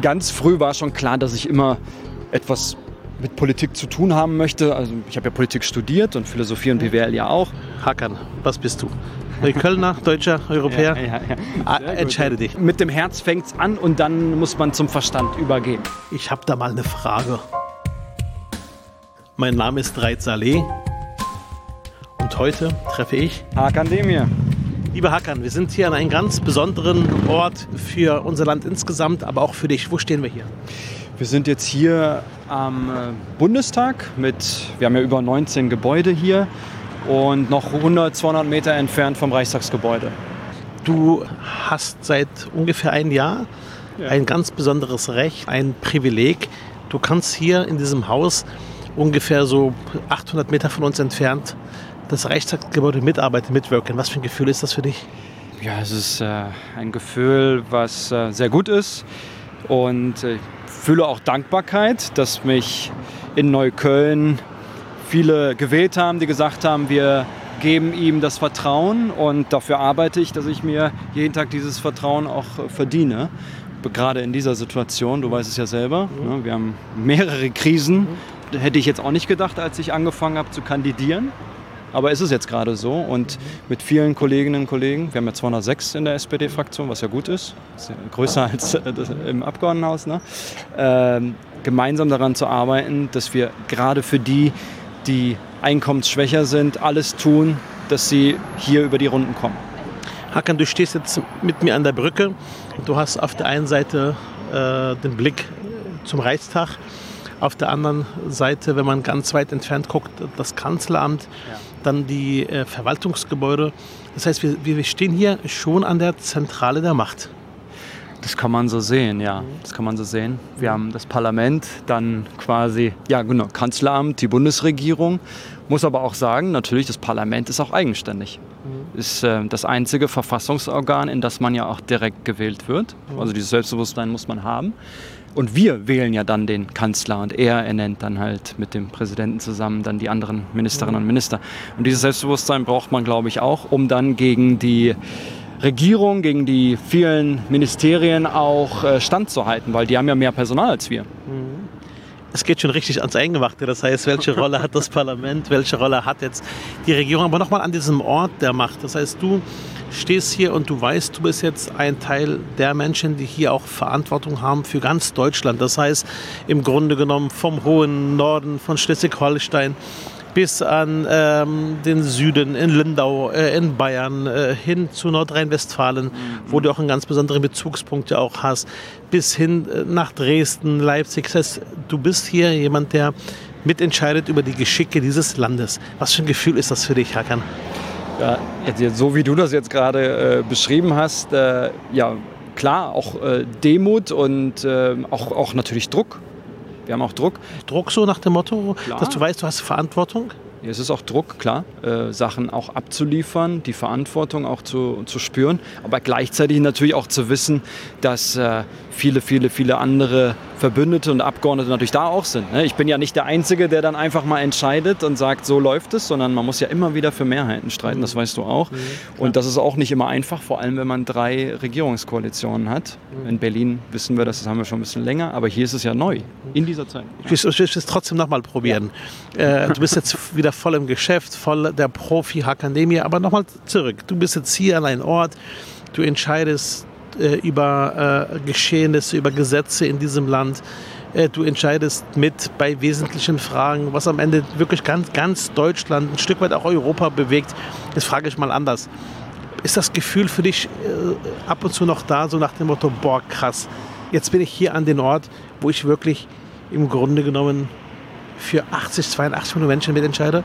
ganz früh war schon klar, dass ich immer etwas mit Politik zu tun haben möchte. Also ich habe ja Politik studiert und Philosophie und BWL ja auch. Hakan, was bist du? Kölner, Deutscher, Europäer? Ja, ja, ja. Ah, entscheide dich. Mit dem Herz fängt es an und dann muss man zum Verstand übergehen. Ich habe da mal eine Frage. Mein Name ist Reit Saleh und heute treffe ich Hakan Demir. Lieber Hakan, wir sind hier an einem ganz besonderen Ort für unser Land insgesamt, aber auch für dich. Wo stehen wir hier? Wir sind jetzt hier am äh, Bundestag mit, wir haben ja über 19 Gebäude hier und noch 100, 200 Meter entfernt vom Reichstagsgebäude. Du hast seit ungefähr ein Jahr ja. ein ganz besonderes Recht, ein Privileg. Du kannst hier in diesem Haus ungefähr so 800 Meter von uns entfernt das Reichstagsgebäude mitarbeiten, mitwirken. Was für ein Gefühl ist das für dich? Ja, es ist äh, ein Gefühl, was äh, sehr gut ist. Und ich fühle auch Dankbarkeit, dass mich in Neukölln viele gewählt haben, die gesagt haben, wir geben ihm das Vertrauen und dafür arbeite ich, dass ich mir jeden Tag dieses Vertrauen auch äh, verdiene. Gerade in dieser Situation, du weißt es ja selber, mhm. ne, wir haben mehrere Krisen. Hätte ich jetzt auch nicht gedacht, als ich angefangen habe zu kandidieren. Aber ist es jetzt gerade so und mit vielen Kolleginnen und Kollegen, wir haben ja 206 in der SPD-Fraktion, was ja gut ist, ist ja größer als äh, im Abgeordnetenhaus, ne? ähm, gemeinsam daran zu arbeiten, dass wir gerade für die, die einkommensschwächer sind, alles tun, dass sie hier über die Runden kommen. Hakan, du stehst jetzt mit mir an der Brücke. Du hast auf der einen Seite äh, den Blick zum Reichstag, auf der anderen Seite, wenn man ganz weit entfernt guckt, das Kanzleramt. Ja dann die äh, Verwaltungsgebäude. Das heißt, wir, wir stehen hier schon an der Zentrale der Macht. Das kann man so sehen, ja. Das kann man so sehen. Wir haben das Parlament, dann quasi, ja genau, Kanzleramt, die Bundesregierung. Muss aber auch sagen, natürlich, das Parlament ist auch eigenständig. Mhm. Ist äh, das einzige Verfassungsorgan, in das man ja auch direkt gewählt wird. Mhm. Also dieses Selbstbewusstsein muss man haben. Und wir wählen ja dann den Kanzler und er ernennt dann halt mit dem Präsidenten zusammen dann die anderen Ministerinnen und Minister. Und dieses Selbstbewusstsein braucht man, glaube ich, auch, um dann gegen die Regierung, gegen die vielen Ministerien auch äh, standzuhalten, weil die haben ja mehr Personal als wir. Mhm. Es geht schon richtig ans Eingemachte. Das heißt, welche Rolle hat das Parlament, welche Rolle hat jetzt die Regierung, aber nochmal an diesem Ort der Macht. Das heißt, du stehst hier und du weißt, du bist jetzt ein Teil der Menschen, die hier auch Verantwortung haben für ganz Deutschland. Das heißt, im Grunde genommen vom hohen Norden, von Schleswig-Holstein bis an ähm, den Süden, in Lindau, äh, in Bayern, äh, hin zu Nordrhein-Westfalen, mhm. wo du auch einen ganz besonderen Bezugspunkt ja auch hast, bis hin äh, nach Dresden, Leipzig. Das heißt, du bist hier jemand, der mitentscheidet über die Geschicke dieses Landes. Was für ein Gefühl ist das für dich, Hakan? Ja, so wie du das jetzt gerade äh, beschrieben hast, äh, ja, klar, auch äh, Demut und äh, auch, auch natürlich Druck. Wir haben auch Druck. Druck so nach dem Motto, klar. dass du weißt, du hast Verantwortung? Es ist auch Druck, klar, äh, Sachen auch abzuliefern, die Verantwortung auch zu, zu spüren, aber gleichzeitig natürlich auch zu wissen, dass äh, viele, viele, viele andere Verbündete und Abgeordnete natürlich da auch sind. Ne? Ich bin ja nicht der Einzige, der dann einfach mal entscheidet und sagt, so läuft es, sondern man muss ja immer wieder für Mehrheiten streiten, das weißt du auch. Mhm, und das ist auch nicht immer einfach, vor allem wenn man drei Regierungskoalitionen hat. Mhm. In Berlin wissen wir das, das haben wir schon ein bisschen länger, aber hier ist es ja neu, in dieser Zeit. Ich will, es trotzdem nochmal probieren. Ja. Äh, du bist jetzt wieder voll im Geschäft, voll der Profi-Akademie, aber nochmal zurück. Du bist jetzt hier an einem Ort, du entscheidest äh, über äh, Geschehnisse, über Gesetze in diesem Land. Äh, du entscheidest mit bei wesentlichen Fragen, was am Ende wirklich ganz, ganz Deutschland, ein Stück weit auch Europa bewegt. Das frage ich mal anders. Ist das Gefühl für dich äh, ab und zu noch da, so nach dem Motto, boah, krass, jetzt bin ich hier an den Ort, wo ich wirklich im Grunde genommen für 80, 82 Millionen Menschen mitentscheide?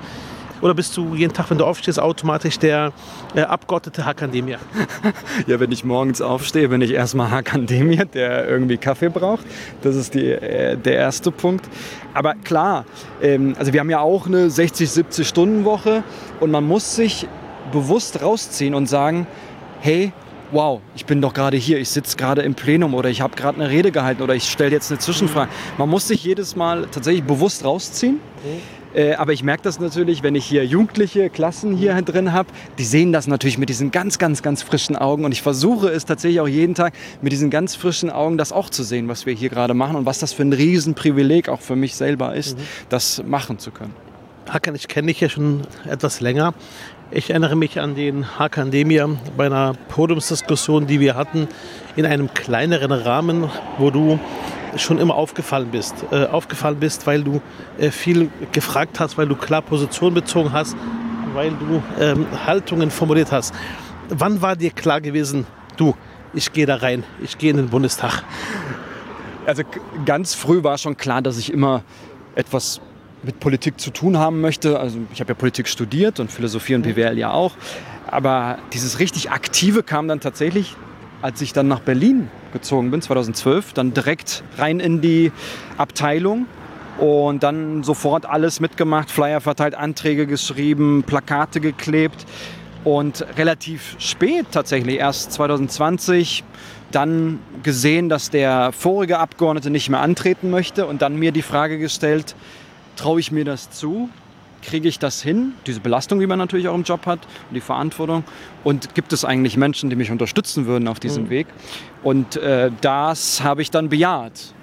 Oder bist du jeden Tag, wenn du aufstehst, automatisch der äh, Abgeordnete Hakandemia? ja, wenn ich morgens aufstehe, bin ich erstmal Hakandemia, der irgendwie Kaffee braucht. Das ist die, äh, der erste Punkt. Aber klar, ähm, also wir haben ja auch eine 60, 70 Stunden Woche und man muss sich bewusst rausziehen und sagen, hey, wow, ich bin doch gerade hier, ich sitze gerade im Plenum oder ich habe gerade eine Rede gehalten oder ich stelle jetzt eine Zwischenfrage. Man muss sich jedes Mal tatsächlich bewusst rausziehen. Äh, aber ich merke das natürlich, wenn ich hier jugendliche Klassen hier drin habe, die sehen das natürlich mit diesen ganz, ganz, ganz frischen Augen. Und ich versuche es tatsächlich auch jeden Tag mit diesen ganz frischen Augen das auch zu sehen, was wir hier gerade machen und was das für ein Riesenprivileg auch für mich selber ist, mhm. das machen zu können. Hakan, ich kenne dich ja schon etwas länger. Ich erinnere mich an den Hakan Demir bei einer Podiumsdiskussion, die wir hatten, in einem kleineren Rahmen, wo du schon immer aufgefallen bist. Äh, aufgefallen bist, weil du äh, viel gefragt hast, weil du klar Position bezogen hast, weil du ähm, Haltungen formuliert hast. Wann war dir klar gewesen, du, ich gehe da rein, ich gehe in den Bundestag? Also ganz früh war schon klar, dass ich immer etwas mit Politik zu tun haben möchte. Also ich habe ja Politik studiert und Philosophie und BWL ja auch. Aber dieses richtig Aktive kam dann tatsächlich, als ich dann nach Berlin gezogen bin, 2012, dann direkt rein in die Abteilung und dann sofort alles mitgemacht, Flyer verteilt, Anträge geschrieben, Plakate geklebt und relativ spät tatsächlich, erst 2020, dann gesehen, dass der vorige Abgeordnete nicht mehr antreten möchte und dann mir die Frage gestellt, traue ich mir das zu? kriege ich das hin, diese Belastung, die man natürlich auch im Job hat und die Verantwortung? Und gibt es eigentlich Menschen, die mich unterstützen würden auf diesem mhm. Weg? Und äh, das habe ich dann bejaht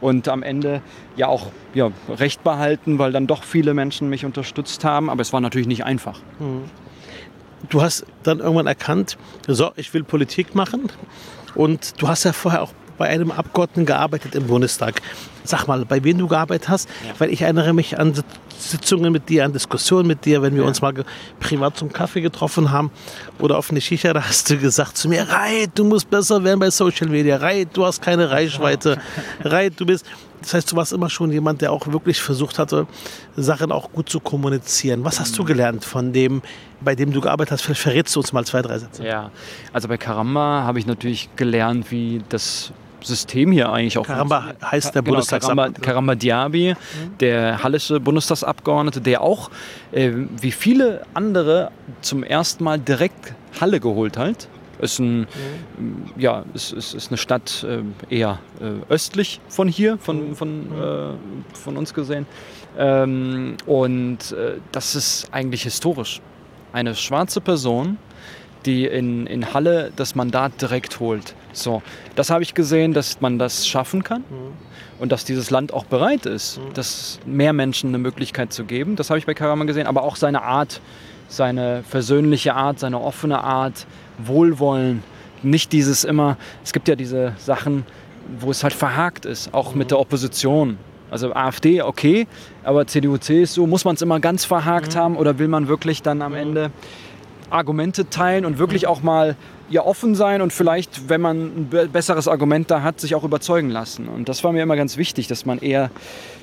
und am Ende ja auch ja, recht behalten, weil dann doch viele Menschen mich unterstützt haben. Aber es war natürlich nicht einfach. Mhm. Du hast dann irgendwann erkannt, so, ich will Politik machen. Und du hast ja vorher auch bei einem Abgeordneten gearbeitet im Bundestag. Sag mal, bei wem du gearbeitet hast, ja. weil ich erinnere mich an Sitzungen mit dir, an Diskussionen mit dir, wenn wir ja. uns mal privat zum Kaffee getroffen haben oder auf eine Schicha, da hast du gesagt zu mir, Reit, du musst besser werden bei Social Media, Reit, du hast keine Reichweite, Reit, du bist... Das heißt, du warst immer schon jemand, der auch wirklich versucht hatte, Sachen auch gut zu kommunizieren. Was hast du gelernt von dem, bei dem du gearbeitet hast? Vielleicht verrätst du uns mal zwei, drei Sätze. Ja, also bei Karamba habe ich natürlich gelernt, wie das System hier eigentlich auch. Karamba heißt der genau, Bundestagsabgeordnete. Karamba, Karamba Diaby, der hallische Bundestagsabgeordnete, der auch, äh, wie viele andere, zum ersten Mal direkt Halle geholt hat. Ist, ein, mhm. ja, ist, ist, ist eine Stadt äh, eher äh, östlich von hier, von, mhm. von, äh, von uns gesehen. Ähm, und äh, das ist eigentlich historisch. Eine schwarze Person, die in, in Halle das Mandat direkt holt. So, das habe ich gesehen, dass man das schaffen kann mhm. und dass dieses Land auch bereit ist, mhm. das mehr Menschen eine Möglichkeit zu geben. Das habe ich bei Karaman gesehen, aber auch seine Art, seine versöhnliche Art, seine offene Art, Wohlwollen. Nicht dieses immer, es gibt ja diese Sachen, wo es halt verhakt ist, auch mhm. mit der Opposition. Also AfD, okay, aber CDU, CSU, muss man es immer ganz verhakt mhm. haben oder will man wirklich dann am. Ende Argumente teilen und wirklich auch mal ja, offen sein und vielleicht, wenn man ein besseres Argument da hat, sich auch überzeugen lassen. Und das war mir immer ganz wichtig, dass man eher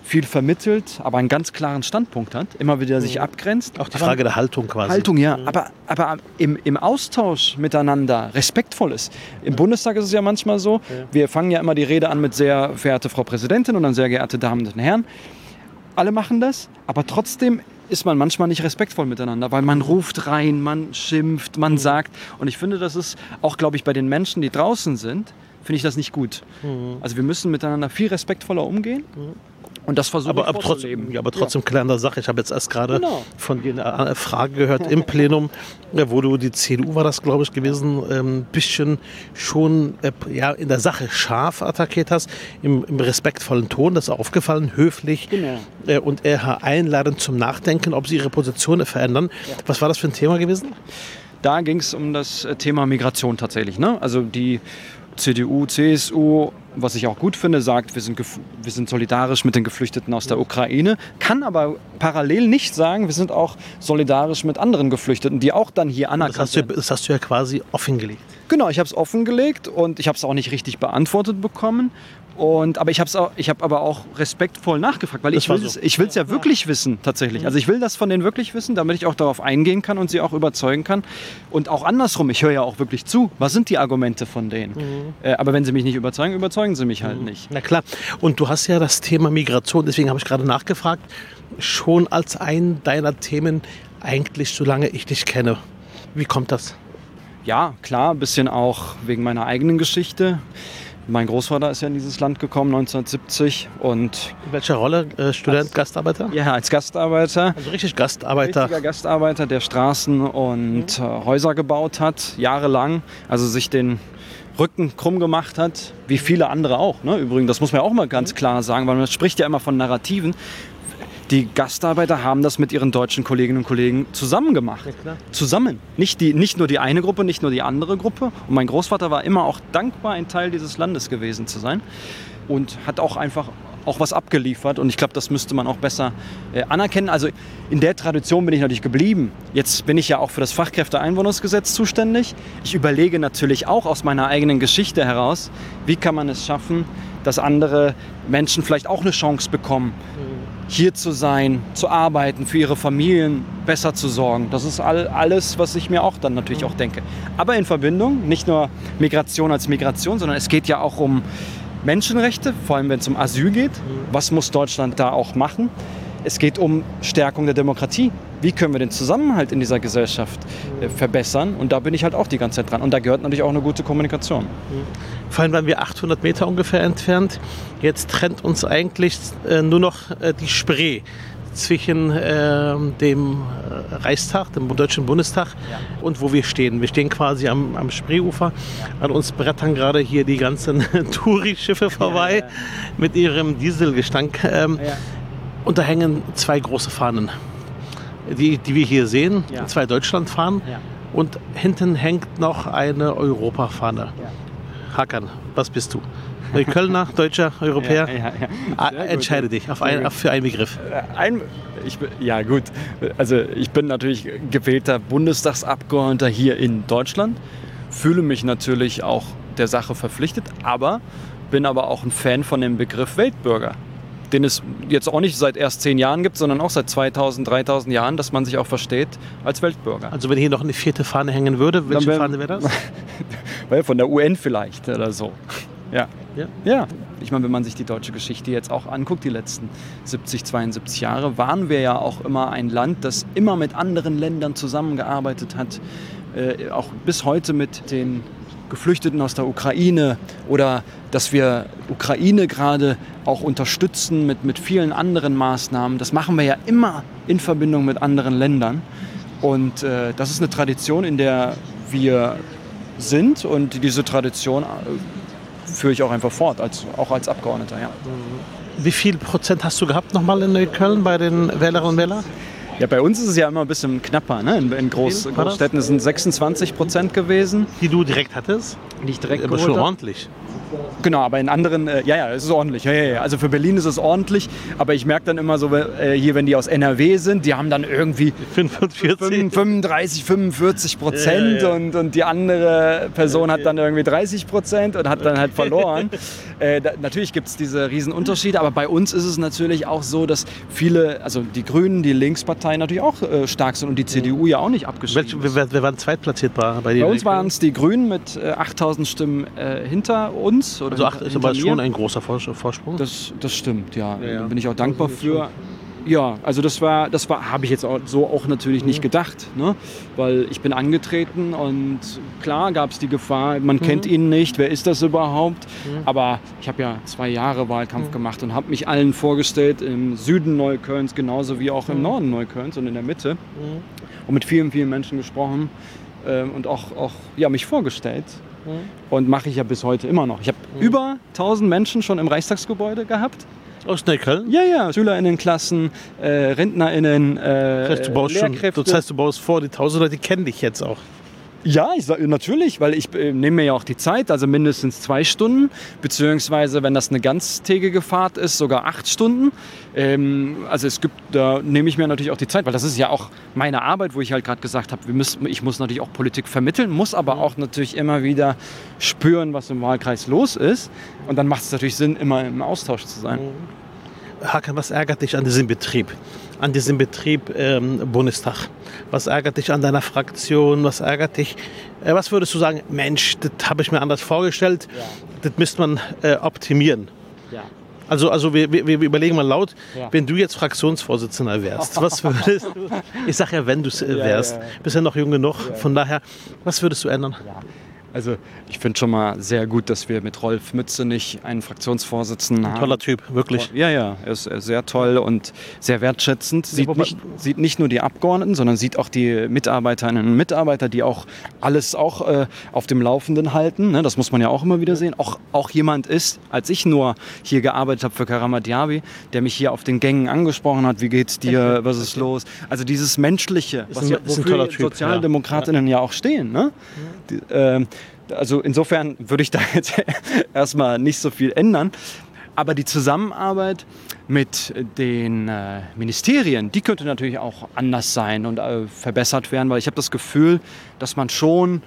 viel vermittelt, aber einen ganz klaren Standpunkt hat, immer wieder sich mhm. abgrenzt. Auch die Frage der Haltung quasi. Haltung, ja, mhm. aber, aber im, im Austausch miteinander respektvoll ist. Im Bundestag ist es ja manchmal so, ja. wir fangen ja immer die Rede an mit sehr verehrte Frau Präsidentin und dann sehr geehrte Damen und Herren. Alle machen das, aber trotzdem ist man manchmal nicht respektvoll miteinander, weil man ruft rein, man schimpft, man mhm. sagt. Und ich finde, das ist auch, glaube ich, bei den Menschen, die draußen sind, finde ich das nicht gut. Mhm. Also wir müssen miteinander viel respektvoller umgehen. Und das versuche aber, aber trotzdem, ja, aber trotzdem ja. klärender Sache. Ich habe jetzt erst gerade genau. von dir eine Frage gehört im Plenum, wo du die CDU war das, glaube ich, gewesen, ein ähm, bisschen schon äh, ja, in der Sache scharf attackiert hast, im, im respektvollen Ton, das ist aufgefallen, höflich genau. äh, und eher einladend zum Nachdenken, ob sie ihre Position verändern. Ja. Was war das für ein Thema gewesen? Da ging es um das Thema Migration tatsächlich. Ne? Also die CDU, CSU, was ich auch gut finde, sagt, wir sind, wir sind solidarisch mit den Geflüchteten aus der Ukraine, kann aber parallel nicht sagen, wir sind auch solidarisch mit anderen Geflüchteten, die auch dann hier anerkannt das hast du, Das hast du ja quasi offengelegt. Genau, ich habe es offengelegt und ich habe es auch nicht richtig beantwortet bekommen. Und, aber ich habe hab aber auch respektvoll nachgefragt, weil das ich will es so. ja wirklich wissen, tatsächlich. Also ich will das von denen wirklich wissen, damit ich auch darauf eingehen kann und sie auch überzeugen kann. Und auch andersrum, ich höre ja auch wirklich zu. Was sind die Argumente von denen? Mhm. Äh, aber wenn sie mich nicht überzeugen, überzeugen sie mich halt mhm. nicht. Na klar. Und du hast ja das Thema Migration, deswegen habe ich gerade nachgefragt, schon als ein deiner Themen eigentlich, solange ich dich kenne. Wie kommt das? ja, klar, ein bisschen auch wegen meiner eigenen Geschichte. Mein Großvater ist ja in dieses Land gekommen 1970 und In welcher Rolle? Äh, Student, Als- Gastarbeiter? ja, als Gastarbeiter. Also richtig Gastarbeiter. Richtiger Gastarbeiter, der Straßen und äh, Häuser gebaut hat, jahrelang. Also sich den Rücken krumm gemacht hat, wie viele andere auch. Ne? Übrigens, das muss man ja auch mal ganz klar sagen, weil man spricht ja immer von Narrativen. Die Gastarbeiter haben das mit ihren deutschen Kolleginnen und Kollegen zusammen gemacht. klar. Zusammen. Nicht, die, nicht nur die eine Gruppe, nicht nur die andere Gruppe. Und mein Großvater war immer auch dankbar, ein Teil dieses Landes gewesen zu sein. Und hat auch einfach auch was abgeliefert. Und ich glaube, das müsste man auch besser äh, anerkennen. Also in der Tradition bin ich natürlich geblieben. Jetzt bin ich ja auch für das Fachkräfteeinwohnergesetz zuständig. Ich überlege natürlich auch aus meiner eigenen Geschichte heraus, wie kann man es schaffen, dass andere Menschen vielleicht auch eine Chance bekommen, hier zu sein, zu arbeiten, für ihre Familien besser zu sorgen. Das ist all, alles, was ich mir auch dann natürlich auch denke. Aber in Verbindung, nicht nur Migration als Migration, sondern es geht ja auch um Menschenrechte, vor allem wenn es um Asyl geht. Was muss Deutschland da auch machen? Es geht um Stärkung der Demokratie. Wie können wir den Zusammenhalt in dieser Gesellschaft äh, verbessern? Und da bin ich halt auch die ganze Zeit dran. Und da gehört natürlich auch eine gute Kommunikation. Vorhin waren wir 800 Meter ungefähr entfernt. Jetzt trennt uns eigentlich äh, nur noch äh, die Spree zwischen äh, dem äh, Reichstag, dem Deutschen Bundestag und wo wir stehen. Wir stehen quasi am, am Spreeufer. An uns brettern gerade hier die ganzen Touri-Schiffe vorbei ja. mit ihrem Dieselgestank. Ähm, Und da hängen zwei große Fahnen, die, die wir hier sehen. Ja. Zwei Deutschlandfahnen. Ja. Und hinten hängt noch eine Europafahne. Hakan, was bist du? Kölner, Deutscher, Europäer? Ja, ja, ja. Ah, Sehr gut. Entscheide dich auf ein, auf, für einen Begriff. Ein, ich, ja gut, also ich bin natürlich gewählter Bundestagsabgeordneter hier in Deutschland, fühle mich natürlich auch der Sache verpflichtet, aber bin aber auch ein Fan von dem Begriff Weltbürger, den es jetzt auch nicht seit erst zehn Jahren gibt, sondern auch seit 2000, 3000 Jahren, dass man sich auch versteht als Weltbürger. Also wenn hier noch eine vierte Fahne hängen würde, welche wär- Fahne wäre das? Von der UN vielleicht oder so. Ja. Ja. Ja, ich meine, wenn man sich die deutsche Geschichte jetzt auch anguckt, die letzten 70, 72 Jahre, waren wir ja auch immer ein Land, das immer mit anderen Ländern zusammengearbeitet hat. Äh, auch bis heute mit den Geflüchteten aus der Ukraine oder dass wir Ukraine gerade auch unterstützen mit, mit vielen anderen Maßnahmen. Das machen wir ja immer in Verbindung mit anderen Ländern. Und äh, das ist eine Tradition, in der wir sind und diese Tradition äh, führe ich auch einfach fort, als, auch als Abgeordneter. Ja. Wie viel Prozent hast du gehabt nochmal in Neukölln bei den Wählerinnen und Wählern? Ja, bei uns ist es ja immer ein bisschen knapper. Ne? In, in Groß? Großstädten sind 26 Prozent gewesen, Die du direkt hattest? die ich direkt Aber schon ordentlich. Genau, aber in anderen, äh, ja, ja, es ist ordentlich. Ja, ja, ja. Also für Berlin ist es ordentlich, aber ich merke dann immer so, äh, hier, wenn die aus NRW sind, die haben dann irgendwie 45. 35, 45 Prozent Ja. Und, und die andere Person hat dann irgendwie 30 Prozent und hat dann halt verloren. äh, da, natürlich gibt es diese Riesenunterschiede, aber bei uns ist es natürlich auch so, dass viele, also die Grünen, die Linksparteien natürlich auch äh, stark sind und die CDU ja auch nicht abgeschrieben Welche, ist. wer, wer waren zweitplatziert bei, bei? Bei uns waren es die Grünen mit äh, 8000 Stimmen äh, hinter uns. Oder Also acht ist aber schon ein großer Vors- Vorsprung. Das, das stimmt, ja. Ja, ja. Da bin ich auch dankbar für. Ja, also das war, das war, habe ich jetzt auch, so auch natürlich nicht gedacht, ne? Weil ich bin angetreten und klar gab es die Gefahr, man kennt ihn nicht, wer ist das überhaupt? Aber ich habe ja zwei Jahre Wahlkampf gemacht und habe mich allen vorgestellt im Süden Neuköllns genauso wie auch im Norden Neuköllns und in der Mitte und mit vielen, vielen Menschen gesprochen ähm, und auch, auch ja, mich vorgestellt. Und mache ich ja bis heute immer noch. Ich habe über 1000 Menschen schon im Reichstagsgebäude gehabt. Aus Neukölln? Ja, ja, SchülerInnenklassen, äh, RentnerInnen, äh, Das heißt, du baust schon, Lehrkräfte. das heißt, du baust vor, die tausend Leute kennen dich jetzt auch. Ja, ich sag, natürlich, weil ich äh, nehme mir ja auch die Zeit, also mindestens zwei Stunden, beziehungsweise wenn das eine ganztägige Fahrt ist, sogar acht Stunden. Ähm, also es gibt, da nehme ich mir natürlich auch die Zeit, weil das ist ja auch meine Arbeit, wo ich halt gerade gesagt habe, ich muss natürlich auch Politik vermitteln, muss aber auch natürlich immer wieder spüren, was im Wahlkreis los ist. Und dann macht es natürlich Sinn, immer im Austausch zu sein. Hakan, was ärgert dich an diesem Betrieb? An diesem Betrieb ähm, Bundestag? Was ärgert dich an deiner Fraktion? Was ärgert dich? Äh, was würdest du sagen, Mensch, das habe ich mir anders vorgestellt, das müsste man äh, optimieren? Ja. Also, also wir, wir, wir überlegen mal laut, Ja. wenn du jetzt Fraktionsvorsitzender wärst, was würdest du, ich sage ja, wenn du es äh, Ja, wärst, ja, ja. bist ja noch jung genug, von daher, was würdest du ändern? Also ich finde schon mal sehr gut, dass wir mit Rolf Mützenich einen Fraktionsvorsitzenden haben. Toller Typ, wirklich. Ja, ja, er ist äh, sehr toll und sehr wertschätzend. Sieht wobei- nicht, sieht nicht nur die Abgeordneten, sondern sieht auch die Mitarbeiterinnen und Mitarbeiter, die auch alles auch äh, auf dem Laufenden halten. Ne? Das muss man ja auch immer wieder sehen. Auch, auch jemand ist, als ich nur hier gearbeitet habe für Karamat Diaby, der mich hier auf den Gängen angesprochen hat, wie geht's dir, was ist los? Also dieses Menschliche, Ist was ein- ja, ist ein wofür toller die Typ, Sozialdemokratinnen ja. auch stehen. Ne? Die, ähm, also insofern würde ich da jetzt erstmal nicht so viel ändern. Aber die Zusammenarbeit mit den äh, Ministerien, die könnte natürlich auch anders sein und äh, verbessert werden, weil ich habe das Gefühl, dass man schon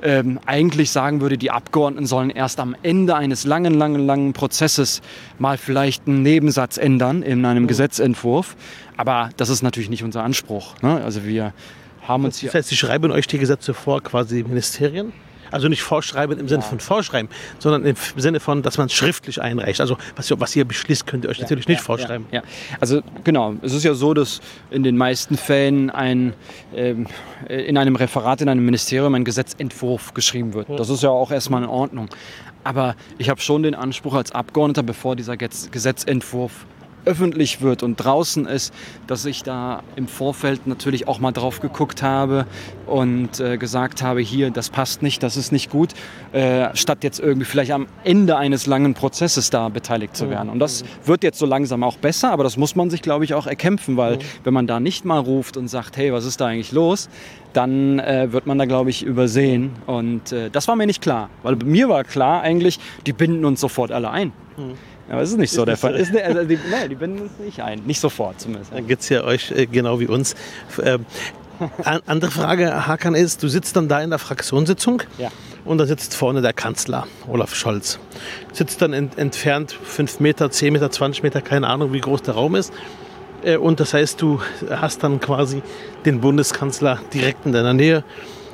ähm, eigentlich sagen würde, die Abgeordneten sollen erst am Ende eines langen, langen, langen Prozesses mal vielleicht einen Nebensatz ändern in einem Gesetzentwurf. Aber das ist natürlich nicht unser Anspruch. Ne? Also wir haben uns hier Das heißt, sie schreiben euch die Gesetze vor, quasi Ministerien? Also nicht vorschreiben im Sinne von vorschreiben, sondern im Sinne von, dass man es schriftlich einreicht. Also was ihr, was ihr beschließt, könnt ihr euch natürlich nicht vorschreiben. Ja, ja. Also genau, es ist ja so, dass in den meisten Fällen ein, ähm, äh, in einem Referat in einem Ministerium ein Gesetzentwurf geschrieben wird. Das ist ja auch erstmal in Ordnung. Aber ich habe schon den Anspruch als Abgeordneter, bevor dieser Gesetzentwurf öffentlich wird und draußen ist, dass ich da im Vorfeld natürlich auch mal drauf geguckt habe und äh, gesagt habe, hier, das passt nicht, das ist nicht gut, äh, statt jetzt irgendwie vielleicht am Ende eines langen Prozesses da beteiligt zu werden. Und das wird jetzt so langsam auch besser, aber das muss man sich, glaube ich, auch erkämpfen, weil wenn man da nicht mal ruft und sagt, hey, was ist da eigentlich los, dann äh, wird man da, glaube ich, übersehen. Und äh, das war mir nicht klar, weil mir war klar eigentlich, die binden uns sofort alle ein. Aber es ist nicht so der nicht so. Fall. Ist, also die, nee, die binden uns nicht ein. Nicht sofort zumindest. Dann geht es ja euch äh, genau wie uns. Ähm, an- andere Frage, Hakan, ist, du sitzt dann da in der Fraktionssitzung Ja. und da sitzt vorne der Kanzler, Olaf Scholz. Sitzt dann ent entfernt 5 Meter, 10 Meter, 20 Meter, keine Ahnung, wie groß der Raum ist. Äh, Und das heißt, du hast dann quasi den Bundeskanzler direkt in deiner Nähe.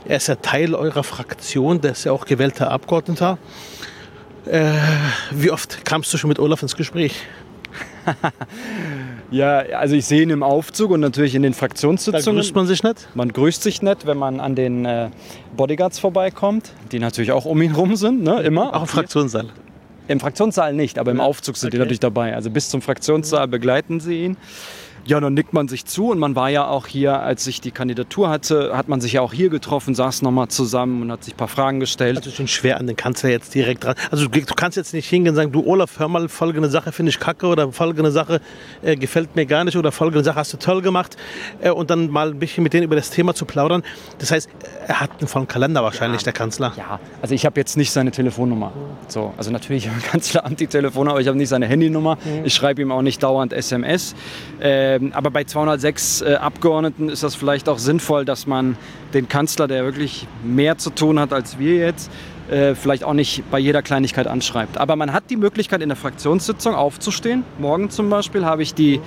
Er ist ja Teil eurer Fraktion, der ist ja auch gewählter Abgeordneter. Äh, wie oft kamst du schon mit Olaf ins Gespräch? Ja, also ich sehe ihn im Aufzug und natürlich in den Da Fraktionssitzungen. grüßt man sich nicht. Man grüßt sich nett, wenn man an den äh, Bodyguards vorbeikommt, die natürlich auch um ihn rum sind, ne? immer. Auch im Fraktionssaal. Im Fraktionssaal nicht, aber im Aufzug sind die Okay. natürlich dabei. Also bis zum Fraktionssaal begleiten sie ihn. Ja, dann nickt man sich zu und man war ja auch hier, als ich die Kandidatur hatte, hat man sich ja auch hier getroffen, saß nochmal zusammen und hat sich ein paar Fragen gestellt. Also schon schwer an den Kanzler jetzt direkt dran. Also du, du kannst jetzt nicht hingehen und sagen, du Olaf, hör mal, folgende Sache finde ich kacke oder folgende Sache äh, gefällt mir gar nicht oder folgende Sache hast du toll gemacht äh, und dann mal ein bisschen mit denen über das Thema zu plaudern. Das heißt, er hat einen vollen Kalender wahrscheinlich, der Kanzler. Ja, also ich habe jetzt nicht seine Telefonnummer. So, also natürlich im Kanzleramt die Telefonnummer, aber ich habe nicht seine Handynummer. Ich schreibe ihm auch nicht dauernd SMS. Ähm, aber bei 206 äh, Abgeordneten ist das vielleicht auch sinnvoll, dass man den Kanzler, der wirklich mehr zu tun hat als wir jetzt, äh, vielleicht auch nicht bei jeder Kleinigkeit anschreibt. Aber man hat die Möglichkeit, in der Fraktionssitzung aufzustehen. Morgen zum Beispiel habe ich die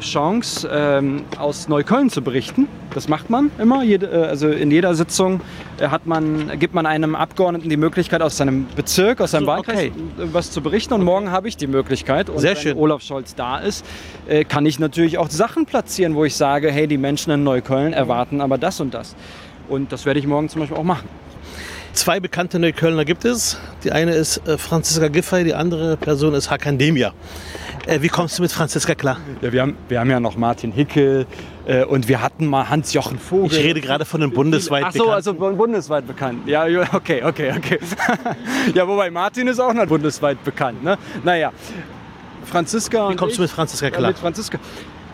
Chance, ähm, aus Neukölln zu berichten. Das macht man immer. Jede, äh, also in jeder Sitzung äh, hat man, gibt man einem Abgeordneten die Möglichkeit, aus seinem Bezirk, aus seinem So, Wahlkreis okay. äh, was zu berichten. Und morgen habe ich die Möglichkeit. Und Sehr wenn schön. Olaf Scholz da ist, äh, kann ich natürlich auch Sachen platzieren, wo ich sage, hey, die Menschen in Neukölln erwarten aber das und das. Und das werde ich morgen zum Beispiel auch machen. Zwei bekannte Neuköllner gibt es. Die eine ist äh, Franziska Giffey, die andere Person ist Hakan Demir. Äh, wie kommst du mit Franziska klar? Ja, wir, haben, wir haben ja noch Martin Hickel äh, und wir hatten mal Hans-Jochen Vogel. Ich rede gerade von einem bundesweit Ach so, bekannten. also bu- bundesweit bekannt. Ja, ja, okay, okay, okay. ja, wobei Martin ist auch noch bundesweit bekannt. Ne? Naja, Franziska. Wie kommst ich, du mit Franziska Ja, klar? mit Franziska.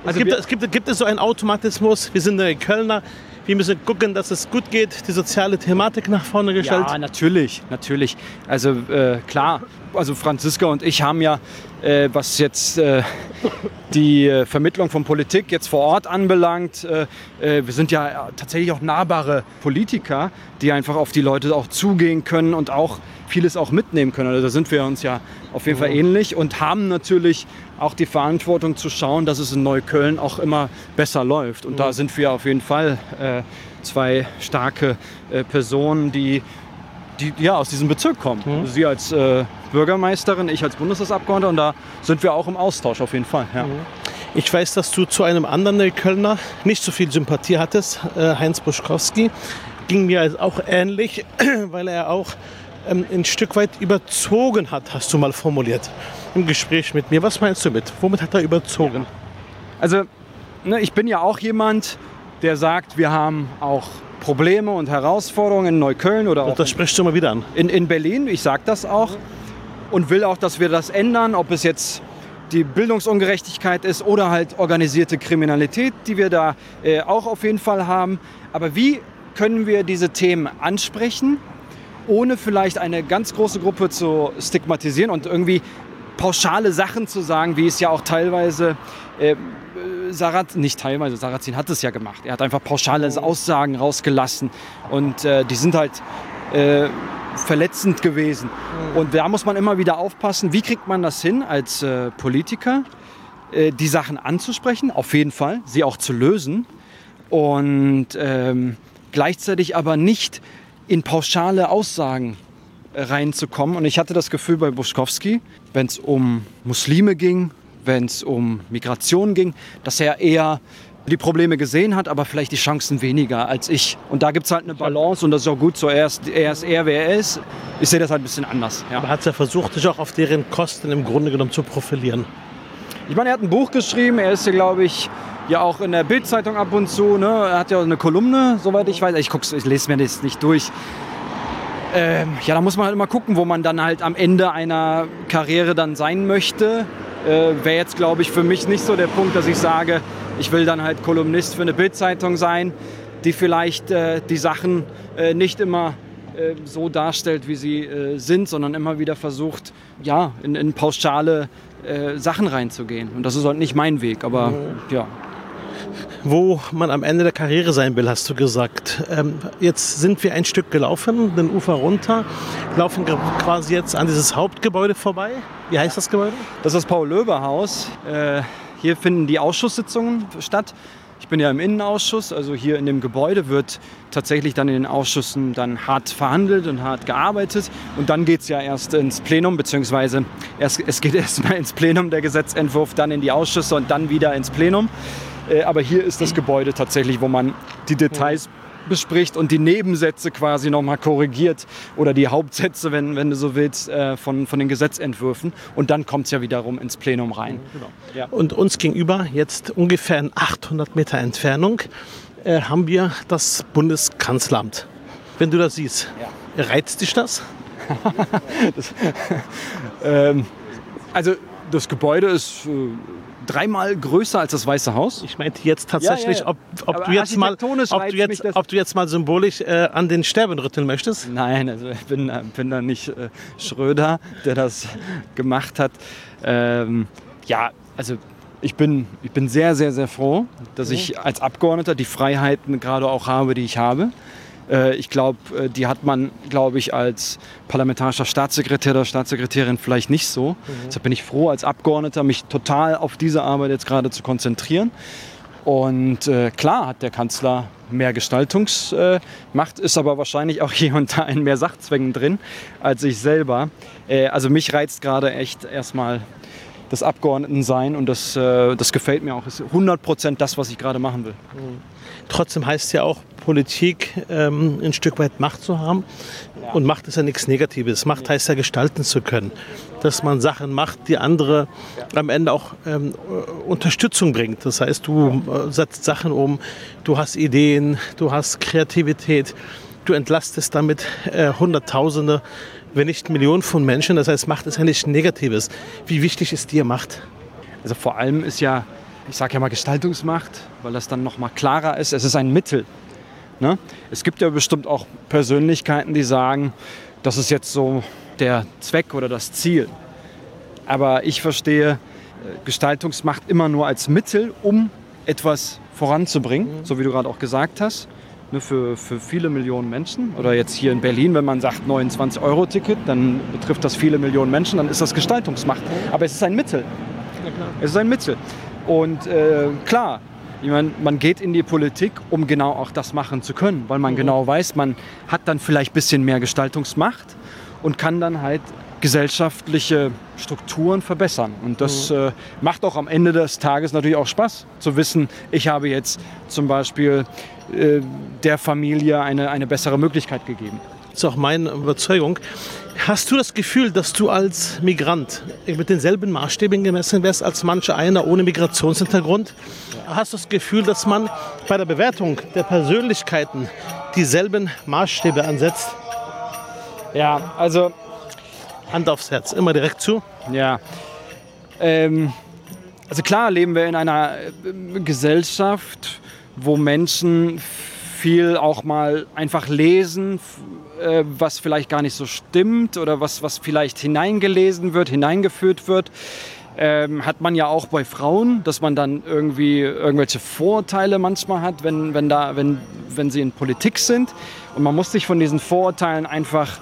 Es Also gibt, es, gibt, gibt es so einen Automatismus, wir sind Neuköllner, wir müssen gucken, dass es gut geht, die soziale Thematik nach vorne gestellt. ja, natürlich, natürlich. Also äh, klar, also Franziska und ich haben ja, äh, was jetzt äh, die äh, Vermittlung von Politik jetzt vor Ort anbelangt, äh, äh, wir sind ja tatsächlich auch nahbare Politiker, die einfach auf die Leute auch zugehen können und auch vieles auch mitnehmen können. Also da sind wir uns ja auf jeden Fall ähnlich und haben natürlich auch die Verantwortung zu schauen, dass es in Neukölln auch immer besser läuft. Und da sind wir auf jeden Fall zwei starke Personen, die die ja aus diesem Bezirk kommen. Mhm. Sie als äh, Bürgermeisterin, ich als Bundestagsabgeordneter und da sind wir auch im Austausch auf jeden Fall. Ja. Ich weiß, dass du zu einem anderen Neuköllner nicht so viel Sympathie hattest, äh, Heinz Buschkowski. Ging mir auch ähnlich, weil er auch ähm, ein Stück weit überzogen hat, hast du mal formuliert im Gespräch mit mir. Was meinst du mit? Womit hat er überzogen? Also, ne, ich bin ja auch jemand, der sagt, wir haben auch Probleme und Herausforderungen in Neukölln oder auch Das sprichst du mal wieder an. in, in Berlin. Ich sage das auch und will auch, dass wir das ändern, ob es jetzt die Bildungsungerechtigkeit ist oder halt organisierte Kriminalität, die wir da äh, auch auf jeden Fall haben. Aber wie können wir diese Themen ansprechen, ohne vielleicht eine ganz große Gruppe zu stigmatisieren und irgendwie pauschale Sachen zu sagen, wie es ja auch teilweise äh, Sarat, nicht teilweise, Sarrazin hat es ja gemacht. Er hat einfach pauschale Aussagen rausgelassen und äh, die sind halt äh, verletzend gewesen. Und da muss man immer wieder aufpassen, wie kriegt man das hin als äh, Politiker, äh, die Sachen anzusprechen, auf jeden Fall, sie auch zu lösen und ähm, gleichzeitig aber nicht in pauschale Aussagen reinzukommen. Und ich hatte das Gefühl bei Buschkowski, wenn es um Muslime ging, wenn es um Migration ging, dass er eher die Probleme gesehen hat, aber vielleicht die Chancen weniger als ich. Und da gibt es halt eine Balance und das ist auch gut so. Er ist, er ist er, wer er ist. Ich sehe das halt ein bisschen anders. Ja. Aber hat er versucht, sich auch auf deren Kosten im Grunde genommen zu profilieren? Ich meine, er hat ein Buch geschrieben. Er ist ja, glaube ich, ja auch in der Bildzeitung ab und zu. Ne? Er hat ja eine Kolumne, soweit ich weiß. Ich, guck's, ich lese mir das nicht durch. Ähm, ja, da muss man halt immer gucken, wo man dann halt am Ende einer Karriere dann sein möchte. Äh, Wäre jetzt, glaube ich, für mich nicht so der Punkt, dass ich sage, ich will dann halt Kolumnist für eine Bildzeitung sein, die vielleicht äh, die Sachen äh, nicht immer äh, so darstellt, wie sie äh, sind, sondern immer wieder versucht, ja, in, in pauschale äh, Sachen reinzugehen. Und das ist halt nicht mein Weg, aber ja. Wo man am Ende der Karriere sein will, hast du gesagt. Ähm, jetzt sind wir ein Stück gelaufen, den Ufer runter, laufen quasi jetzt an dieses Hauptgebäude vorbei. Wie heißt das Gebäude? Das ist das Paul-Löber-Haus. Äh, hier finden die Ausschusssitzungen statt. Ich bin ja im Innenausschuss, also hier in dem Gebäude wird tatsächlich dann in den Ausschüssen dann hart verhandelt und hart gearbeitet. Und dann geht es ja erst ins Plenum, beziehungsweise erst, es geht erst mal ins Plenum der Gesetzentwurf, dann in die Ausschüsse und dann wieder ins Plenum. Äh, aber hier ist das Gebäude tatsächlich, wo man die Details bespricht und die Nebensätze quasi nochmal korrigiert oder die Hauptsätze, wenn, wenn du so willst, äh, von, von den Gesetzentwürfen. Und dann kommt es ja wiederum ins Plenum rein. Ja. Und uns gegenüber, jetzt ungefähr in 800 Meter Entfernung, äh, haben wir das Bundeskanzleramt. Wenn du das siehst, reizt dich das? Ähm, also das Gebäude ist äh, dreimal größer als das Weiße Haus. Ich meinte jetzt tatsächlich, Ja, ja. Ob, ob, du jetzt mal, ob, du mich jetzt, das- ob du jetzt mal symbolisch äh, an den Sterben rütteln möchtest. Nein, also ich bin, äh, bin da nicht äh, Schröder, der das gemacht hat. Ähm, ja, also ich bin, ich bin sehr, sehr, sehr froh, dass ich als Abgeordneter die Freiheiten gerade auch habe, die ich habe. Äh, ich glaube, äh, die hat man, glaube ich, als parlamentarischer Staatssekretär oder Staatssekretärin vielleicht nicht so. Deshalb bin ich froh, als Abgeordneter mich total auf diese Arbeit jetzt gerade zu konzentrieren. Und äh, klar hat der Kanzler mehr Gestaltungsmacht, ist aber wahrscheinlich auch hier und da in mehr Sachzwängen drin als ich selber. Äh, also mich reizt gerade echt erstmal das Abgeordnetensein und das, äh, das gefällt mir auch. Ist 100 Prozent das, was ich gerade machen will. Trotzdem heißt es ja auch, Politik ähm, ein Stück weit Macht zu haben. Und Macht ist ja nichts Negatives. Macht heißt ja gestalten zu können. Dass man Sachen macht, die andere am Ende auch ähm, äh, Unterstützung bringt. Das heißt, du äh, setzt Sachen um, du hast Ideen, du hast Kreativität, du entlastest damit äh, Hunderttausende, wenn nicht Millionen von Menschen. Das heißt, Macht ist ja nichts Negatives. Wie wichtig ist dir Macht? Also vor allem ist ja, ich sage ja mal Gestaltungsmacht, weil das dann noch mal klarer ist. Es ist ein Mittel. Ne? Es gibt ja bestimmt auch Persönlichkeiten, die sagen, das ist jetzt so der Zweck oder das Ziel. Aber ich verstehe äh, Gestaltungsmacht immer nur als Mittel, um etwas voranzubringen, so wie du gerade auch gesagt hast. Ne, für, für viele Millionen Menschen. Oder jetzt hier in Berlin, wenn man sagt 29-Euro-Ticket, dann betrifft das viele Millionen Menschen, dann ist das Gestaltungsmacht. Aber es ist ein Mittel. Es ist ein Mittel. Und äh, klar, Ich meine, man geht in die Politik, um genau auch das machen zu können, weil man genau weiß, man hat dann vielleicht ein bisschen mehr Gestaltungsmacht und kann dann halt gesellschaftliche Strukturen verbessern. Und das äh, macht auch am Ende des Tages natürlich auch Spaß, zu wissen, ich habe jetzt zum Beispiel äh, der Familie eine, eine bessere Möglichkeit gegeben. Das ist auch meine Überzeugung. Hast du das Gefühl, dass du als Migrant mit denselben Maßstäben gemessen wirst als manche einer ohne Migrationshintergrund? Hast du das Gefühl, dass man bei der Bewertung der Persönlichkeiten dieselben Maßstäbe ansetzt? Ja, also Hand aufs Herz, immer direkt zu. Ja. Ähm, also klar leben wir in einer äh, Gesellschaft, wo Menschen viel auch mal einfach lesen, äh, was vielleicht gar nicht so stimmt oder was, was vielleicht hineingelesen wird, hineingeführt wird. Ähm, hat man ja auch bei Frauen, dass man dann irgendwie irgendwelche Vorurteile manchmal hat, wenn, wenn, da, wenn, wenn sie in Politik sind. Und man muss sich von diesen Vorurteilen einfach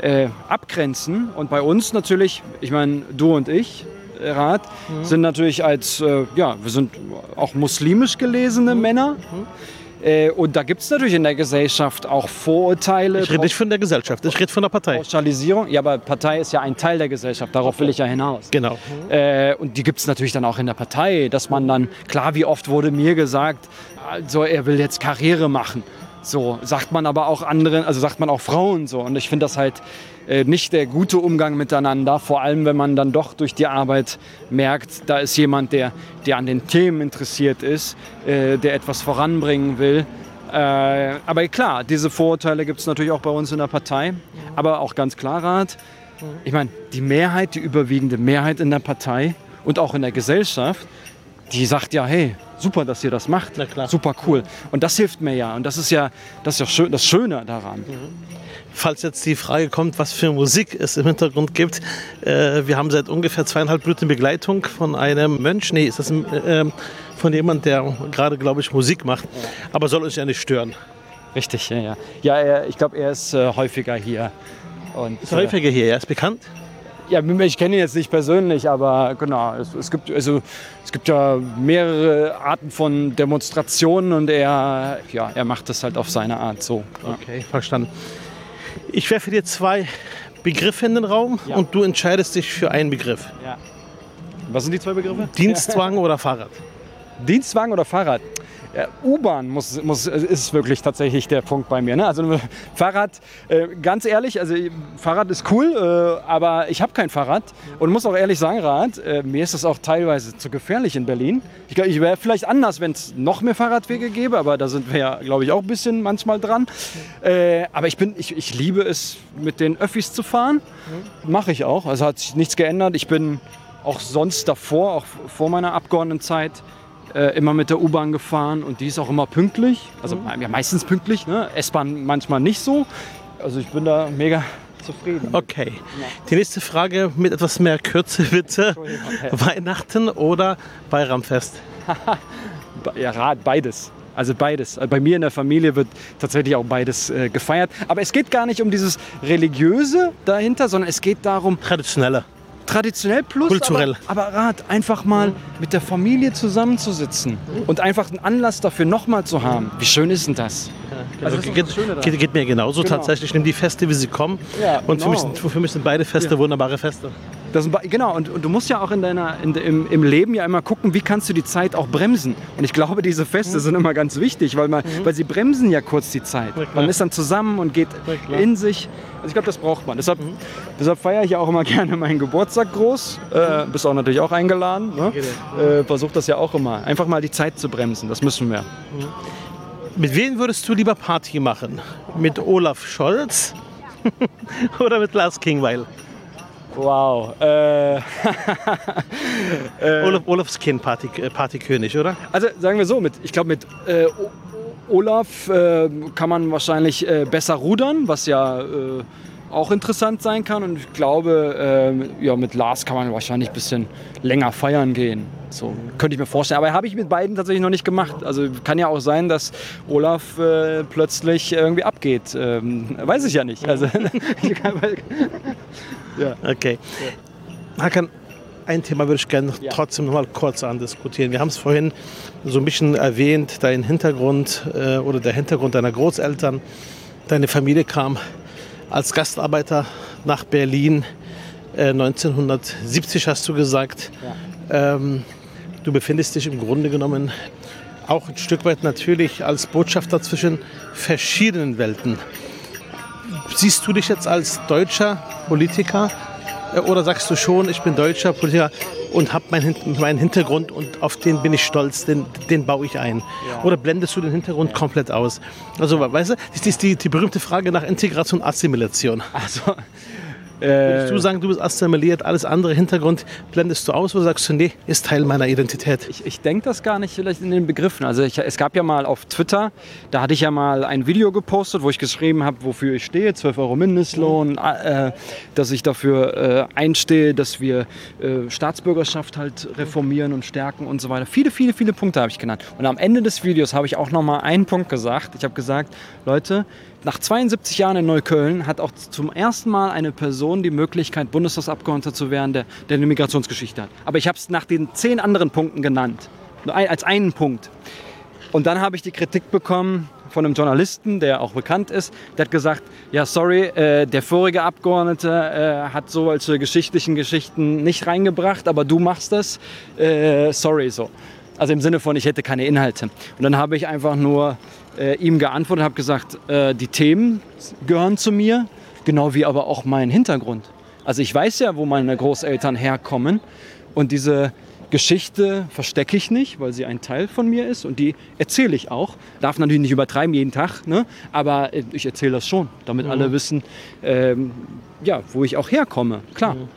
äh, abgrenzen. Und bei uns natürlich, ich meine, du und ich, Rat, sind natürlich als, äh, ja, wir sind auch muslimisch gelesene Männer. Äh, und da gibt es natürlich in der Gesellschaft auch Vorurteile. Ich rede nicht von der Gesellschaft, ich rede von der Partei. Pauschalisierung. Ja, aber Partei ist ja ein Teil der Gesellschaft, darauf will ich ja hinaus. Genau. Äh, und die gibt es natürlich dann auch in der Partei, dass man dann, klar, wie oft wurde mir gesagt, also er will jetzt Karriere machen. So sagt man aber auch anderen, also sagt man auch Frauen so. Und ich finde das halt nicht der gute Umgang miteinander, vor allem wenn man dann doch durch die Arbeit merkt, da ist jemand, der, der an den Themen interessiert ist, äh, der etwas voranbringen will. Äh, aber klar, diese Vorurteile gibt es natürlich auch bei uns in der Partei. Aber auch ganz klar, Rat, ich meine, die Mehrheit, die überwiegende Mehrheit in der Partei und auch in der Gesellschaft, die sagt ja, hey, super, dass ihr das macht. Na klar. Super cool. Und das hilft mir ja. Und das ist ja das, ist ja schön, das Schöne daran. Falls jetzt die Frage kommt, was für Musik es im Hintergrund gibt, äh, wir haben seit ungefähr zweieinhalb Minuten Begleitung von einem Mönch. Nee, ist das ein, äh, von jemand, der gerade, glaube ich, Musik macht. Aber soll uns ja nicht stören. Richtig, ja, ja. Ja, ich glaube, er ist äh, häufiger hier. Und, Ist häufiger hier, er ist bekannt. Ja, ich kenne ihn jetzt nicht persönlich, aber genau, es, es, gibt, also, es gibt ja mehrere Arten von Demonstrationen und er, ja, er macht das halt auf seine Art so. Ja. Okay, verstanden. Ich werfe dir zwei Begriffe in den Raum Ja. und du entscheidest dich für einen Begriff. Ja. Was sind die zwei Begriffe? Dienstwagen oder Fahrrad? Dienstwagen oder Fahrrad? Ja, U-Bahn muss, muss, ist wirklich tatsächlich der Punkt bei mir. Ne? Also Fahrrad, äh, ganz ehrlich, also Fahrrad ist cool, äh, aber ich habe kein Fahrrad und muss auch ehrlich sagen, Rad, äh, mir ist das auch teilweise zu gefährlich in Berlin. Ich, ich wäre vielleicht anders, wenn es noch mehr Fahrradwege gäbe, aber da sind wir ja, glaube ich, auch ein bisschen manchmal dran. Äh, aber ich, bin, ich, ich liebe es, mit den Öffis zu fahren. Mache ich auch. Also hat sich nichts geändert. Ich bin auch sonst davor, auch vor meiner Abgeordnetenzeit, äh, immer mit der U-Bahn gefahren und die ist auch immer pünktlich. Also ja, meistens pünktlich, ne? S-Bahn manchmal nicht so. Also ich bin da mega zufrieden. Okay. Die nächste Frage mit etwas mehr Kürze bitte. Weihnachten oder Bayramfest? Ja, beides. Also beides. Bei mir in der Familie wird tatsächlich auch beides äh, gefeiert. Aber es geht gar nicht um dieses Religiöse dahinter, sondern es geht darum, Traditioneller. Traditionell plus Kulturell. Aber, aber Rat, einfach mal mit der Familie zusammenzusitzen und einfach einen Anlass dafür nochmal zu haben. Wie schön ist denn das? Also das geht, das daran. geht, geht mir genauso Genau. tatsächlich. Ich nehme die Feste, wie sie kommen. Ja, und für, mich genau. für mich sind beide Feste wunderbare Feste. Das genau, und, und du musst ja auch in deiner, in, im, im Leben ja immer gucken, wie kannst du die Zeit auch bremsen. Und ich glaube, diese Feste sind immer ganz wichtig, weil, man, weil sie bremsen ja kurz die Zeit. Man ist dann zusammen und geht in sich. Also ich glaube, das braucht man. Deshalb, deshalb feiere ich ja auch immer gerne meinen Geburtstag groß. Äh, bist auch natürlich auch eingeladen. Ne? Äh, Versuch das ja auch immer. Einfach mal die Zeit zu bremsen, das müssen wir. Mit wem würdest du lieber Party machen? Mit Olaf Scholz oder mit Lars Kingweil? Wow. Äh, Olaf, Olafs Kind, Party, äh, Partykönig, oder? Also sagen wir so, mit, ich glaube mit äh, Olaf äh, kann man wahrscheinlich äh, besser rudern, was ja äh, auch interessant sein kann. Und ich glaube, äh, ja, mit Lars kann man wahrscheinlich ein bisschen länger feiern gehen. So könnte ich mir vorstellen. Aber habe ich mit beiden tatsächlich noch nicht gemacht. Also kann ja auch sein, dass Olaf äh, plötzlich irgendwie abgeht. Ähm, weiß ich ja nicht. Also, Okay. Hakan, ein Thema würde ich gerne ja. trotzdem noch mal kurz andiskutieren. Wir haben es vorhin so ein bisschen erwähnt, dein Hintergrund äh, oder der Hintergrund deiner Großeltern. Deine Familie kam als Gastarbeiter nach Berlin. Äh, 1970 hast du gesagt. Ja. Ähm, du befindest dich im Grunde genommen auch ein Stück weit natürlich als Botschafter zwischen verschiedenen Welten. Siehst du dich jetzt als deutscher Politiker äh, oder sagst du schon, ich bin deutscher Politiker und habe meinen, meinen Hintergrund und auf den bin ich stolz, den, den baue ich ein? Ja. Oder blendest du den Hintergrund ja. komplett aus? Also, weißt du, das ist die, die berühmte Frage nach Integration, Assimilation. Also, Würdest du sagen, du bist assimiliert, alles andere Hintergrund blendest du aus oder sagst du, nee, ist Teil meiner Identität? Ich, ich denke das gar nicht vielleicht in den Begriffen. Also ich, es gab ja mal auf Twitter, da hatte ich ja mal ein Video gepostet, wo ich geschrieben habe, wofür ich stehe, 12 Euro Mindestlohn, äh, dass ich dafür äh, einstehe, dass wir äh, Staatsbürgerschaft halt reformieren und stärken und so weiter. Viele, viele, viele Punkte habe ich genannt. Und am Ende des Videos habe ich auch noch mal einen Punkt gesagt. Ich habe gesagt, Leute, nach 72 Jahren in Neukölln hat auch zum ersten Mal eine Person die Möglichkeit, Bundestagsabgeordneter zu werden, der, der eine Migrationsgeschichte hat. Aber ich habe es nach den zehn anderen Punkten genannt, nur als einen Punkt. Und dann habe ich die Kritik bekommen von einem Journalisten, der auch bekannt ist. Der hat gesagt, ja sorry, äh, der vorige Abgeordnete äh, hat so als geschichtlichen Geschichten nicht reingebracht, aber du machst das. Äh, sorry so. Also im Sinne von, ich hätte keine Inhalte. Und dann habe ich einfach nur äh, ihm geantwortet und habe gesagt, äh, die Themen gehören zu mir, genau wie aber auch mein Hintergrund. Also ich weiß ja, wo meine Großeltern herkommen und diese Geschichte verstecke ich nicht, weil sie ein Teil von mir ist und die erzähle ich auch. Darf natürlich nicht übertreiben jeden Tag, ne? aber äh, ich erzähle das schon, damit mhm. alle wissen, ähm, ja, wo ich auch herkomme. Klar. Mhm.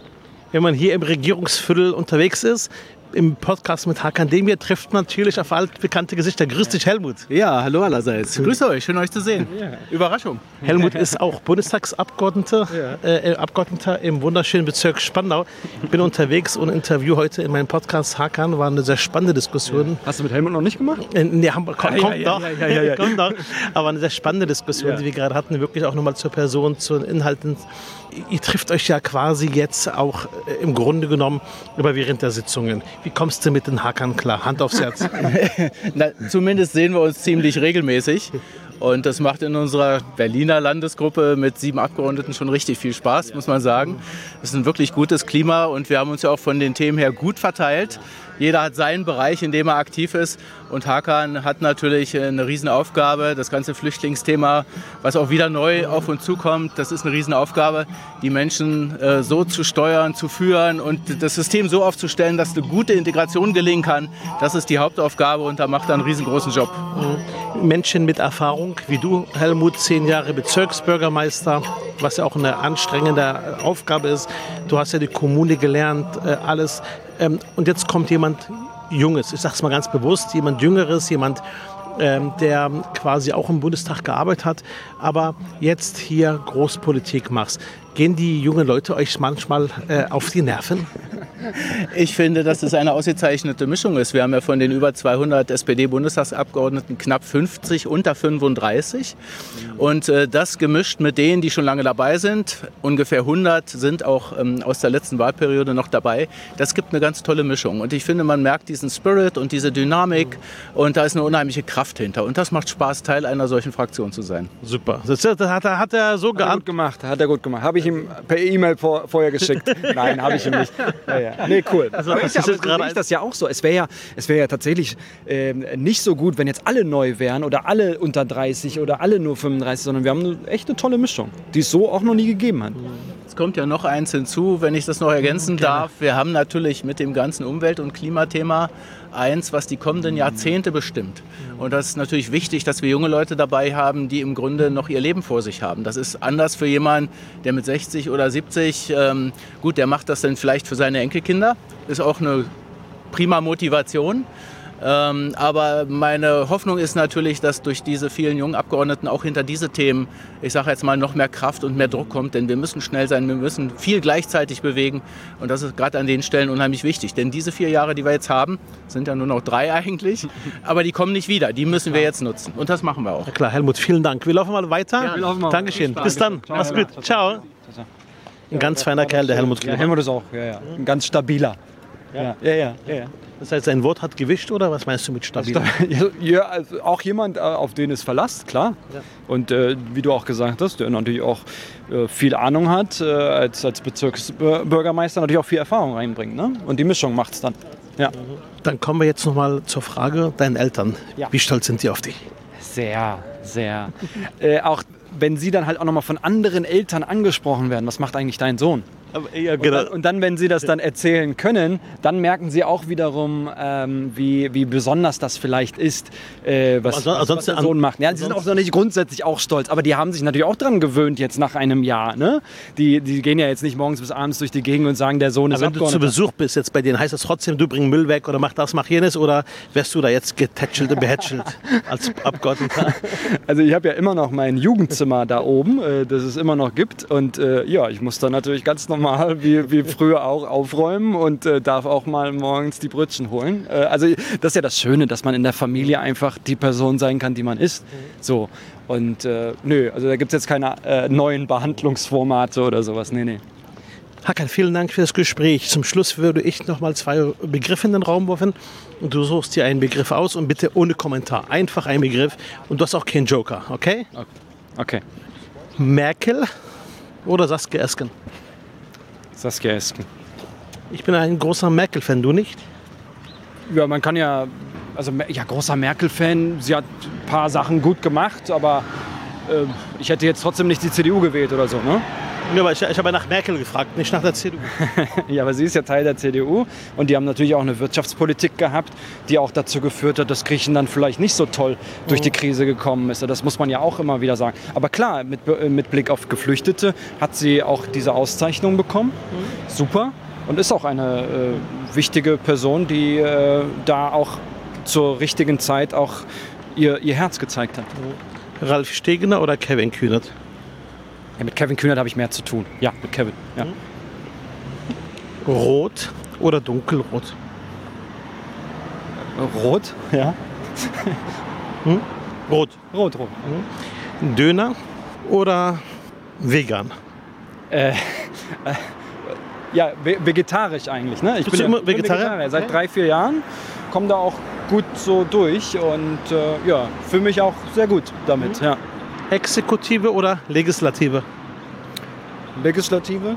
Wenn man hier im Regierungsviertel unterwegs ist, im Podcast mit Hakan Demir trifft man natürlich auf altbekannte Gesichter. Grüß dich, Helmut. Ja, hallo allerseits. Grüße euch, schön euch zu sehen. Ja. Überraschung. Helmut ist auch Bundestagsabgeordneter ja. äh, Abgeordneter im wunderschönen Bezirk Spandau. Ich bin unterwegs und interview heute in meinem Podcast Hakan. War eine sehr spannende Diskussion. Ja. Hast du mit Helmut noch nicht gemacht? Äh, nee, haben, komm, ah, kommt doch. kommt doch. Aber eine sehr spannende Diskussion, die wir gerade hatten. Wirklich auch nochmal zur Person, zu den Inhalten ihr trifft euch ja quasi jetzt auch äh, im Grunde genommen über während der Sitzungen. Wie kommst du mit den Hackern klar? Hand aufs Herz. Na, zumindest sehen wir uns ziemlich regelmäßig. Und das macht in unserer Berliner Landesgruppe mit sieben Abgeordneten schon richtig viel Spaß, muss man sagen. Es ist ein wirklich gutes Klima und wir haben uns ja auch von den Themen her gut verteilt. Jeder hat seinen Bereich, in dem er aktiv ist. Und Hakan hat natürlich eine Riesenaufgabe. Das ganze Flüchtlingsthema, was auch wieder neu auf uns zukommt, das ist eine Riesenaufgabe, die Menschen äh, so zu steuern, zu führen und das System so aufzustellen, dass eine gute Integration gelingen kann. Das ist die Hauptaufgabe und da macht er einen riesengroßen Job. Menschen mit Erfahrung, wie du, Helmut, zehn Jahre Bezirksbürgermeister, was ja auch eine anstrengende Aufgabe ist. Du hast ja die Kommune gelernt, äh, alles. Ähm, und jetzt kommt jemand Junges, ich sage es mal ganz bewusst, jemand Jüngeres, jemand, ähm, der quasi auch im Bundestag gearbeitet hat, aber jetzt hier Großpolitik machst. Gehen die jungen Leute euch manchmal äh, auf die Nerven? Ich finde, dass es eine ausgezeichnete Mischung ist. Wir haben ja von den über 200 SPD-Bundestagsabgeordneten knapp 50 unter 35. Und äh, das gemischt mit denen, die schon lange dabei sind, ungefähr 100 sind auch ähm, aus der letzten Wahlperiode noch dabei. Das gibt eine ganz tolle Mischung. Und ich finde, man merkt diesen Spirit und diese Dynamik. Und da ist eine unheimliche Kraft hinter. Und das macht Spaß, Teil einer solchen Fraktion zu sein. Super. Das hat, er, hat er so hat er gut gemacht. Hat er gut gemacht. Habe ich ihm per E-Mail vor, vorher geschickt. Nein, habe ich ihm nicht. Ja. Nee, cool. Also, aber ist, ja, aber ist das ja auch so. Es wäre ja, wär ja tatsächlich äh, nicht so gut, wenn jetzt alle neu wären oder alle unter 30 oder alle nur 35, sondern wir haben eine, echt eine tolle Mischung, die es so auch noch nie gegeben hat. Es kommt ja noch eins hinzu, wenn ich das noch ergänzen Gerne. darf. Wir haben natürlich mit dem ganzen Umwelt- und Klimathema eins, was die kommenden Jahrzehnte bestimmt. Und das ist natürlich wichtig, dass wir junge Leute dabei haben, die im Grunde noch ihr Leben vor sich haben. Das ist anders für jemanden, der mit 60 oder 70, ähm, gut, der macht das dann vielleicht für seine Enkelkinder. Ist auch eine prima Motivation. Ähm, aber meine Hoffnung ist natürlich, dass durch diese vielen jungen Abgeordneten auch hinter diese Themen, ich sage jetzt mal, noch mehr Kraft und mehr Druck kommt. Denn wir müssen schnell sein, wir müssen viel gleichzeitig bewegen. Und das ist gerade an den Stellen unheimlich wichtig. Denn diese vier Jahre, die wir jetzt haben, sind ja nur noch drei eigentlich, aber die kommen nicht wieder. Die müssen wir jetzt nutzen. Und das machen wir auch. Ja, klar, Helmut, vielen Dank. Wir laufen mal weiter. Ja, wir laufen mal. Dankeschön. Bis dann. Ciao, Mach's gut. Ciao. Ein ganz feiner Kerl, der Helmut Klima. Ja, Helmut ist auch ja, ja. ein ganz stabiler. Ja, ja, ja. ja, ja. Das heißt, sein Wort hat gewischt oder was meinst du mit stabil? Ja, also auch jemand, äh, auf den es Verlass, klar. Ja. Und äh, wie du auch gesagt hast, der natürlich auch äh, viel Ahnung hat, äh, als, als Bezirksbürgermeister natürlich auch viel Erfahrung reinbringt. Ne? Und die Mischung macht es dann. Ja. Dann kommen wir jetzt nochmal zur Frage deinen Eltern. Ja. Wie stolz sind die auf dich? Sehr, sehr. äh, auch wenn sie dann halt auch nochmal von anderen Eltern angesprochen werden, was macht eigentlich dein Sohn? Ja, Und dann, und dann, wenn sie das dann erzählen können, dann merken sie auch wiederum, ähm, wie, wie besonders das vielleicht ist, äh, was, Anson- was, was der Sohn macht. Ja, die sind auch noch nicht grundsätzlich auch stolz, aber die haben sich natürlich auch dran gewöhnt jetzt nach einem Jahr. Ne? Die, die gehen ja jetzt nicht morgens bis abends durch die Gegend und sagen, der Sohn ist Aber wenn du zu. Besuch bist jetzt bei denen, heißt das trotzdem, du bring Müll weg oder mach das, mach jenes oder wärst du da jetzt getätschelt und behätschelt als Abgeordneter? Also ich habe ja immer noch mein Jugendzimmer da oben, äh, das es immer noch gibt. Und äh, ja, ich muss dann natürlich ganz normal, wie, wie früher auch, aufräumen und äh, darf auch mal morgens die Brötchen holen. Äh, also das ist ja das Schöne, dass man in der Familie einfach die Person sein kann, die man ist. So. Und äh, nö, also da gibt es jetzt keine äh, neuen Behandlungsformate oder sowas. Nee, nee. Hakan, vielen Dank für das Gespräch. Zum Schluss würde ich noch mal zwei Begriffe in den Raum werfen und du suchst dir einen Begriff aus und bitte ohne Kommentar. Einfach ein Begriff und du hast auch keinen Joker, okay? Okay. Merkel oder Saskia Esken? Saskia Esken. Ich bin ein großer Merkel-Fan, du nicht? Ja, man kann ja, also ja, großer Merkel-Fan. Sie hat ein paar Sachen gut gemacht, aber äh, ich hätte jetzt trotzdem nicht die CDU gewählt oder so, ne? Ja, aber ich, ich habe nach Merkel gefragt, nicht nach der CDU. Ja, aber sie ist ja Teil der CDU und die haben natürlich auch eine Wirtschaftspolitik gehabt, die auch dazu geführt hat, dass Griechenland vielleicht nicht so toll durch die Krise gekommen ist. Das muss man ja auch immer wieder sagen. Aber klar, mit, Be- mit Blick auf Geflüchtete hat sie auch diese Auszeichnung bekommen. Super. Und ist auch eine äh, wichtige Person, die äh, da auch zur richtigen Zeit auch ihr, ihr Herz gezeigt hat. Ralf Stegener oder Kevin Kühnert? Ja, mit Kevin Kühnert habe ich mehr zu tun. Ja, mit Kevin. Ja. Rot oder dunkelrot? Rot? Ja. Rot. Rot, rot. Döner oder vegan? Ja, ve- vegetarisch eigentlich. Ne? Ich Bist du immer bin Vegetarier? Seit Okay. drei, vier Jahren. Komme da auch gut so durch und äh, ja, fühle mich auch sehr gut damit. Ja. Exekutive oder Legislative? Legislative?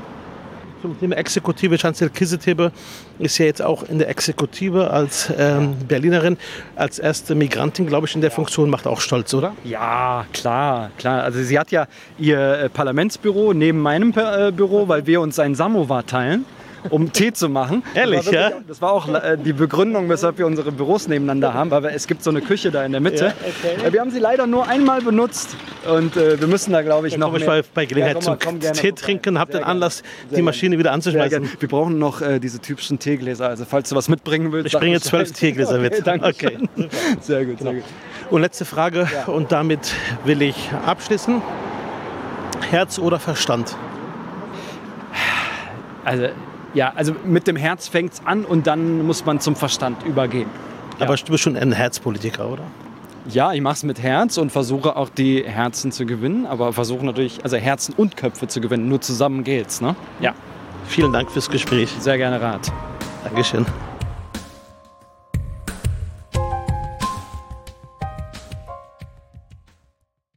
Zum Thema Exekutive, Chancellor Kisetebe ist ja jetzt auch in der Exekutive als ähm, Berlinerin, als erste Migrantin, glaube ich, in der Funktion, macht auch stolz, oder? Ja, klar, klar. Also sie hat ja ihr äh, Parlamentsbüro neben meinem äh, Büro, weil wir uns ein Samovar teilen. Um Tee zu machen. Ehrlich, das war ja? wirklich- Das war auch äh, die Begründung, weshalb wir unsere Büros nebeneinander haben, weil es gibt so eine Küche da in der Mitte. Äh, Wir haben sie leider nur einmal benutzt und äh, wir müssen da, glaube ich, noch Komm ich mehr- mal bei Gelegenheit Ja, komm zum komm gerne Tee trinken, habt den. Anlass, Sehr die gerne. Maschine wieder anzuschmeißen. Wir brauchen noch äh, diese typischen Teegläser. Also falls du was mitbringen willst. Ich bringe zwölf Teegläser mit. Okay, danke Okay. Sehr gut, sehr gut. Und letzte Frage, und damit will ich abschließen. Herz oder Verstand? Also, ja, also mit dem Herz fängt es an und dann muss man zum Verstand übergehen. Ja. Aber du bist schon ein Herzpolitiker, oder? Ja, ich mache es mit Herz und versuche auch die Herzen zu gewinnen, aber versuche natürlich, also Herzen und Köpfe zu gewinnen. Nur zusammen geht's, ne? Ja, Vielen Dank fürs Gespräch. sehr gerne Rat. Dankeschön.